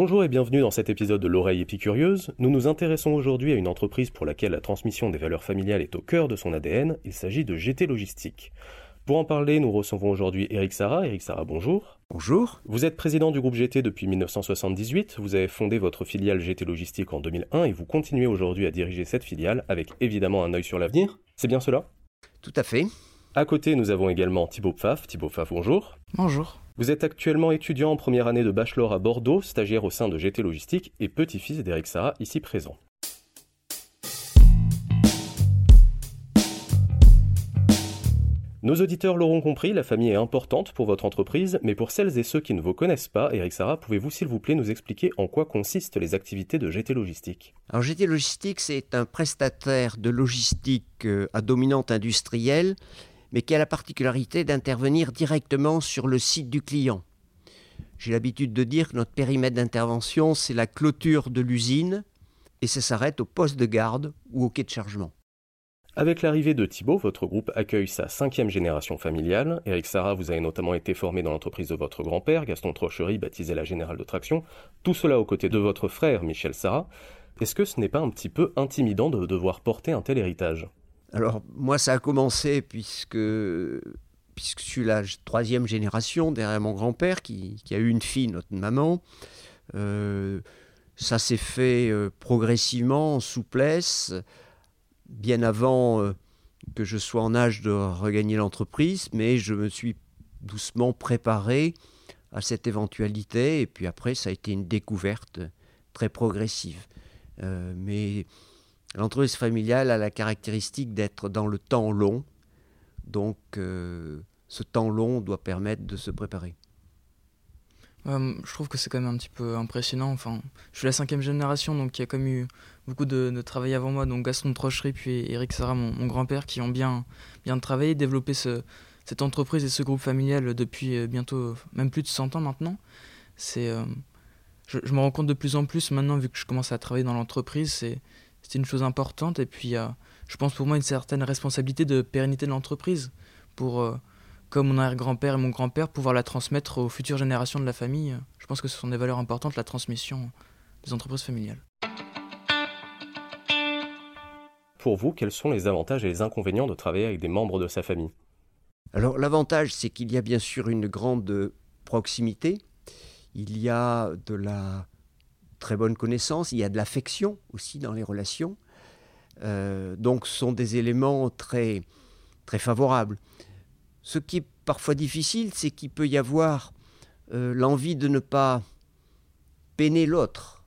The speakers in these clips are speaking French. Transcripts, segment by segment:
Bonjour et bienvenue dans cet épisode de l'oreille épicurieuse. Nous nous intéressons aujourd'hui à une entreprise pour laquelle la transmission des valeurs familiales est au cœur de son ADN. Il s'agit de GT Logistique. Pour en parler, nous recevons aujourd'hui Eric Sarah. Eric Sarah, bonjour. Bonjour. Vous êtes président du groupe GT depuis 1978. Vous avez fondé votre filiale GT Logistique en 2001 et vous continuez aujourd'hui à diriger cette filiale avec évidemment un œil sur l'avenir. C'est bien cela? Tout à fait. À côté, nous avons également Thibaut Pfaff. Thibaut Pfaff, bonjour. Bonjour. Vous êtes actuellement étudiant en première année de bachelor à Bordeaux, stagiaire au sein de GT Logistique et petit-fils d'Eric Sarah, ici présent. Nos auditeurs l'auront compris, la famille est importante pour votre entreprise, mais pour celles et ceux qui ne vous connaissent pas, Eric Sarah, pouvez-vous s'il vous plaît nous expliquer en quoi consistent les activités de GT Logistique? Alors GT Logistique, c'est un prestataire de logistique euh, à dominante industrielle mais qui a la particularité d'intervenir directement sur le site du client. J'ai l'habitude de dire que notre périmètre d'intervention, c'est la clôture de l'usine, et ça s'arrête au poste de garde ou au quai de chargement. Avec l'arrivée de Thibault, votre groupe accueille sa cinquième génération familiale. Eric Sarah, vous avez notamment été formé dans l'entreprise de votre grand-père, Gaston Trochery, baptisé la Générale de Traction. Tout cela aux côtés de votre frère, Michel Sarah. Est-ce que ce n'est pas un petit peu intimidant de devoir porter un tel héritage? Alors moi ça a commencé puisque, puisque je suis la troisième génération derrière mon grand-père qui, a eu une fille, notre maman. Euh, ça s'est fait euh, progressivement, en souplesse, bien avant euh, que je sois en âge de regagner l'entreprise, mais je me suis doucement préparé à cette éventualité, et puis après ça a été une découverte très progressive. mais L'entreprise familiale a la caractéristique d'être dans le temps long, donc euh, ce temps long doit permettre de se préparer. je trouve que c'est quand même un petit peu impressionnant. Enfin, je suis la cinquième génération, donc il y a même eu beaucoup de, travail avant moi. Donc Gaston Trochery puis Eric Sarah, mon, grand-père, qui ont bien, bien travaillé, développé cette entreprise et ce groupe familial depuis euh, bientôt même plus de 100 ans maintenant. C'est, euh, je, je, me rends compte de plus en plus maintenant, vu que je commence à travailler dans l'entreprise, c'est c'est une chose importante. Et puis, euh, je pense pour moi une certaine responsabilité de pérennité de l'entreprise pour, euh, comme mon arrière-grand-père et mon grand-père, pouvoir la transmettre aux futures générations de la famille. Je pense que ce sont des valeurs importantes, la transmission des entreprises familiales. Pour vous, quels sont les avantages et les inconvénients de travailler avec des membres de sa famille? Alors l'avantage, c'est qu'il y a bien sûr une grande proximité, il y a de la très bonne connaissance, il y a de l'affection aussi dans les relations. Euh, donc ce sont des éléments très, favorables. Ce qui est parfois difficile, c'est qu'il peut y avoir euh, l'envie de ne pas peiner l'autre.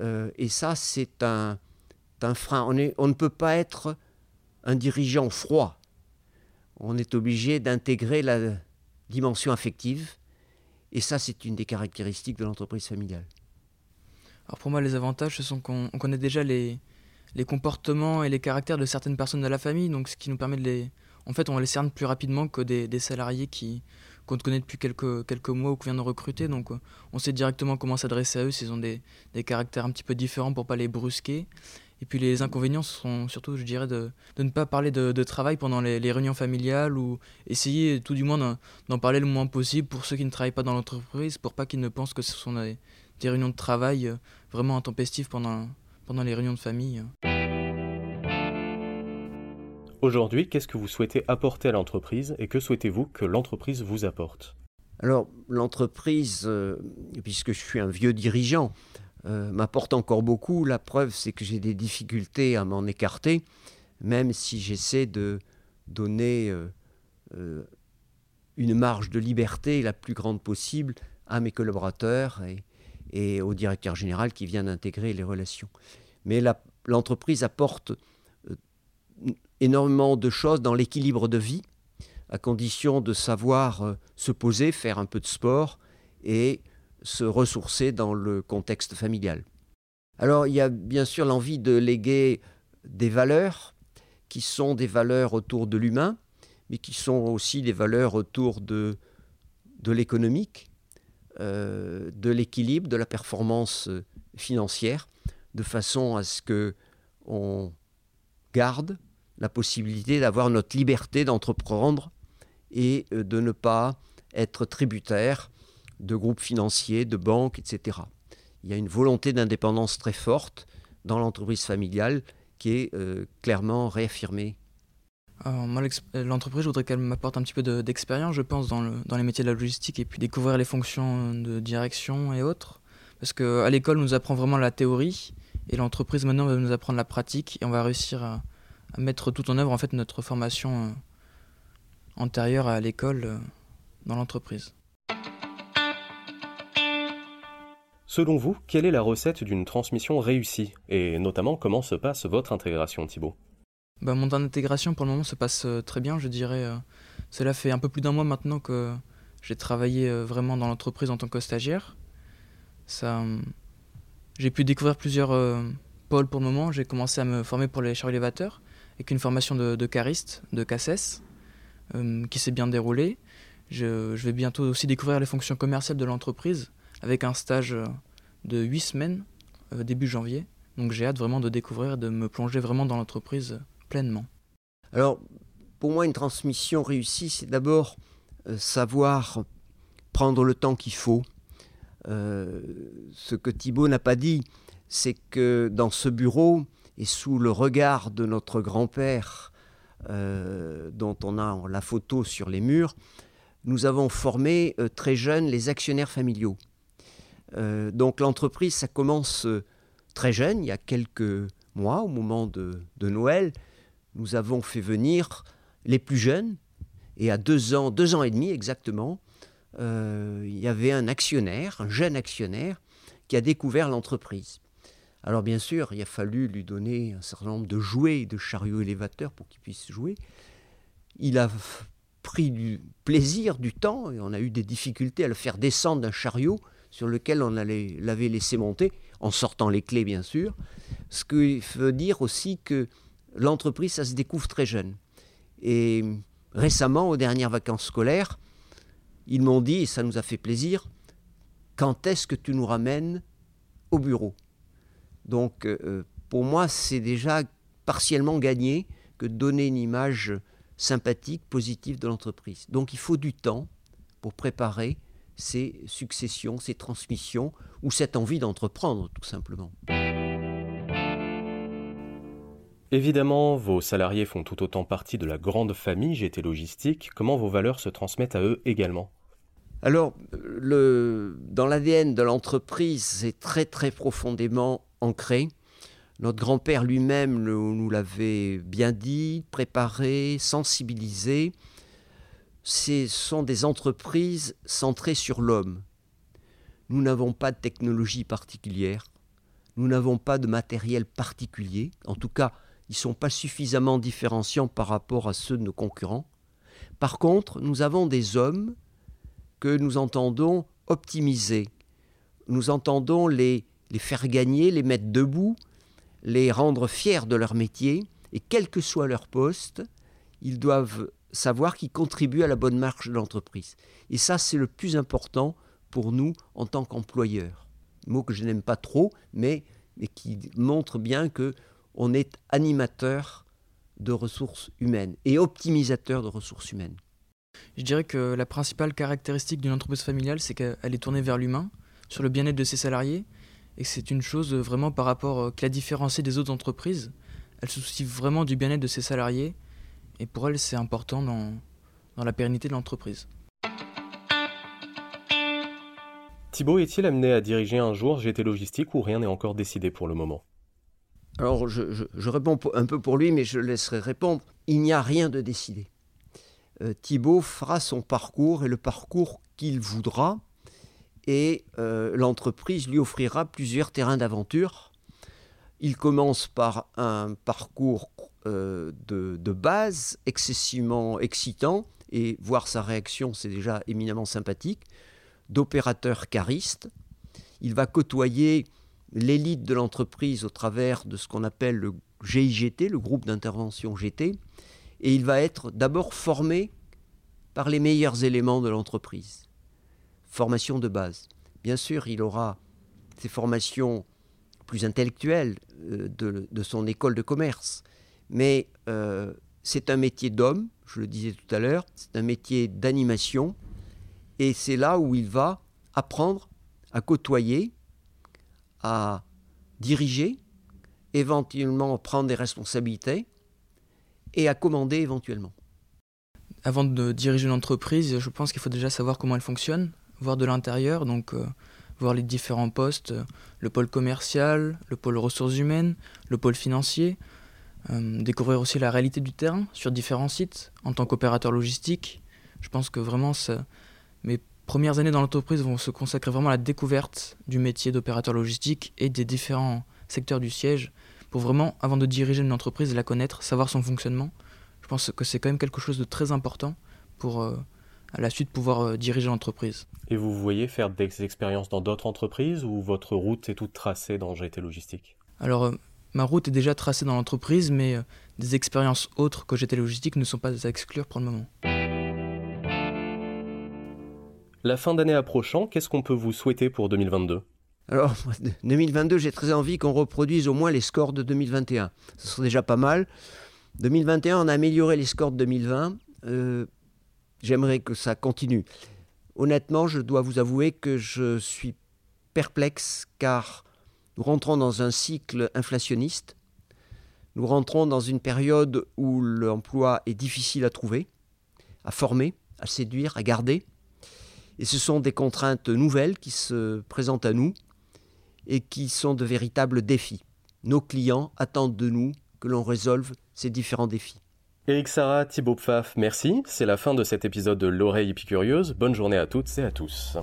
Euh, et ça, c'est un, frein. On ne peut pas être un dirigeant froid. On est obligé d'intégrer la dimension affective. Et ça, c'est une des caractéristiques de l'entreprise familiale. Alors pour moi, les avantages, ce sont qu'on connaît déjà les, les comportements et les caractères de certaines personnes de la famille, donc ce qui nous permet de les... En fait, on les cerne plus rapidement que des, des salariés qui qu'on connaît depuis quelques, quelques mois ou qu'on vient de recruter. Donc on sait directement comment s'adresser à eux s'ils ont des, des, caractères un petit peu différents pour pas les brusquer. Et puis les inconvénients sont surtout, je dirais, de, de ne pas parler de, de travail pendant les, les, réunions familiales ou essayer tout du moins d'en parler le moins possible pour ceux qui ne travaillent pas dans l'entreprise, pour pas qu'ils ne pensent que ce sont des, des réunions de travail euh, vraiment intempestives pendant, pendant les réunions de famille. Aujourd'hui, qu'est-ce que vous souhaitez apporter à l'entreprise et que souhaitez-vous que l'entreprise vous apporte? Alors, l'entreprise, euh, puisque je suis un vieux dirigeant, euh, m'apporte encore beaucoup. La preuve, c'est que j'ai des difficultés à m'en écarter, même si j'essaie de donner une marge de liberté la plus grande possible à mes collaborateurs et, et au directeur général qui vient d'intégrer les relations. Mais l'entreprise apporte euh, énormément de choses dans l'équilibre de vie, à condition de savoir euh, se poser, faire un peu de sport et se ressourcer dans le contexte familial. Alors il y a bien sûr l'envie de léguer des valeurs qui sont des valeurs autour de l'humain, mais qui sont aussi des valeurs autour de, de l'économique, euh, de l'équilibre, de la performance euh, financière, de façon à ce que on garde la possibilité d'avoir notre liberté d'entreprendre et euh, de ne pas être tributaire de groupes financiers, de banques, etc. il y a une volonté d'indépendance très forte dans l'entreprise familiale qui est clairement réaffirmée. L'entreprise, je voudrais qu'elle m'apporte un petit peu d'expérience, je pense, dans, les métiers de la logistique et puis découvrir les fonctions de direction et autres. Parce qu'à l'école, on nous apprend vraiment la théorie et l'entreprise maintenant va nous apprendre la pratique et on va réussir à, mettre tout en œuvre en fait notre formation euh, antérieure à l'école euh, dans l'entreprise. Selon vous, quelle est la recette d'une transmission réussie? Et notamment, comment se passe votre intégration, Thibault bah, Mon intégration, pour le moment, se passe euh, très bien, je dirais. cela fait un peu plus d'un mois maintenant que j'ai travaillé vraiment dans l'entreprise en tant que stagiaire. Ça, j'ai pu découvrir plusieurs euh, pôles pour le moment. J'ai commencé à me former pour les chariots élévateurs avec une formation de, cariste, de CACES, euh, qui s'est bien déroulée. Je, vais bientôt aussi découvrir les fonctions commerciales de l'entreprise avec un stage euh, de 8 semaines début janvier. Donc j'ai hâte vraiment de découvrir, de me plonger vraiment dans l'entreprise pleinement. Alors, pour moi, une transmission réussie, c'est d'abord savoir prendre le temps qu'il faut, euh, ce que Thibault n'a pas dit, c'est que dans ce bureau, et sous le regard de notre grand-père, euh, dont on a la photo sur les murs, nous avons formé euh, très jeunes les actionnaires familiaux. donc l'entreprise, ça commence très jeune, il y a quelques mois, au moment de, Noël, nous avons fait venir les plus jeunes, et à deux ans, deux ans et demi exactement, euh, il y avait un actionnaire, un jeune actionnaire, qui a découvert l'entreprise. Alors bien sûr, il a fallu lui donner un certain nombre de jouets, de chariots élévateurs pour qu'il puisse jouer. Il a pris du plaisir, du temps, et on a eu des difficultés à le faire descendre d'un chariot sur lequel on l'avait laissé monter, en sortant les clés bien sûr. Ce qui veut dire aussi que l'entreprise, ça se découvre très jeune. Et récemment, aux dernières vacances scolaires, ils m'ont dit, et ça nous a fait plaisir, quand est-ce que tu nous ramènes au bureau? Donc euh, euh, pour moi, c'est déjà partiellement gagné que donner une image sympathique, positive de l'entreprise. Donc il faut du temps pour préparer ces successions, ces transmissions, ou cette envie d'entreprendre tout simplement. Évidemment, vos salariés font tout autant partie de la grande famille GT Logistique. Comment vos valeurs se transmettent à eux également? Alors, dans l'ADN de l'entreprise, c'est très très profondément ancré. Notre grand-père lui-même nous l'avait bien dit, préparé, sensibilisé. Ce sont des entreprises centrées sur l'homme. Nous n'avons pas de technologie particulière, nous n'avons pas de matériel particulier, en tout cas, ils ne sont pas suffisamment différenciants par rapport à ceux de nos concurrents. Par contre, nous avons des hommes que nous entendons optimiser. Nous entendons les, faire gagner, les mettre debout, les rendre fiers de leur métier, et quel que soit leur poste, ils doivent savoir qu'ils contribuent à la bonne marche de l'entreprise. Et ça, c'est le plus important pour nous en tant qu'employeurs. Mot que je n'aime pas trop, mais qui montre bien que on est animateur de ressources humaines et optimisateur de ressources humaines. Je dirais que la principale caractéristique d'une entreprise familiale, c'est qu'elle est tournée vers l'humain, sur le bien-être de ses salariés, et c'est une chose vraiment par rapport euh, qui la différencie des autres entreprises. Elle se soucie vraiment du bien-être de ses salariés, et pour elle, c'est important dans, dans la pérennité de l'entreprise. Thibaut est-il amené à diriger un jour GT Logistique ou rien n'est encore décidé pour le moment? Alors, je, réponds un peu pour lui, mais je laisserai répondre. Il n'y a rien de décidé. Euh, Thibault fera son parcours et le parcours qu'il voudra, et euh, l'entreprise lui offrira plusieurs terrains d'aventure. Il commence par un parcours euh, de, de, base excessivement excitant, et voir sa réaction, c'est déjà éminemment sympathique, d'opérateur cariste. Il va côtoyer l'élite de l'entreprise au travers de ce qu'on appelle le GIGT, le groupe d'intervention GT, et il va être d'abord formé par les meilleurs éléments de l'entreprise. Formation de base. Bien sûr, il aura ses formations plus intellectuelles euh, de, son école de commerce, mais euh, c'est un métier d'homme, je le disais tout à l'heure, c'est un métier d'animation, et c'est là où il va apprendre à côtoyer, à diriger, éventuellement prendre des responsabilités et à commander éventuellement. Avant de diriger une entreprise, je pense qu'il faut déjà savoir comment elle fonctionne, voir de l'intérieur, donc euh, voir les différents postes, euh, le pôle commercial, le pôle ressources humaines, le pôle financier, euh, découvrir aussi la réalité du terrain sur différents sites en tant qu'opérateur logistique. Je pense que vraiment mes premières années dans l'entreprise vont se consacrer vraiment à la découverte du métier d'opérateur logistique et des différents secteurs du siège pour vraiment, avant de diriger une entreprise, la connaître, savoir son fonctionnement. Je pense que c'est quand même quelque chose de très important pour euh, à la suite pouvoir euh, diriger l'entreprise. Et vous voyez faire des expériences dans d'autres entreprises ou votre route est toute tracée dans GT Logistique? Alors, euh, ma route est déjà tracée dans l'entreprise, mais des expériences autres que GT Logistique ne sont pas à exclure pour le moment. La fin d'année approchant, qu'est-ce qu'on peut vous souhaiter pour 2022 alors, 2022, j'ai très envie qu'on reproduise au moins les scores de 2021. Ce serait déjà pas mal. 2021, on a amélioré les scores de 2020. Euh, j'aimerais que ça continue. Honnêtement, je dois vous avouer que je suis perplexe car nous rentrons dans un cycle inflationniste. Nous rentrons dans une période où l'emploi est difficile à trouver, à former, à séduire, à garder. Et ce sont des contraintes nouvelles qui se présentent à nous et qui sont de véritables défis. Nos clients attendent de nous que l'on résolve ces différents défis. Eric Sarah, Thibaut Pfaff, merci. C'est la fin de cet épisode de L'oreille épicurieuse. Bonne journée à toutes et à tous.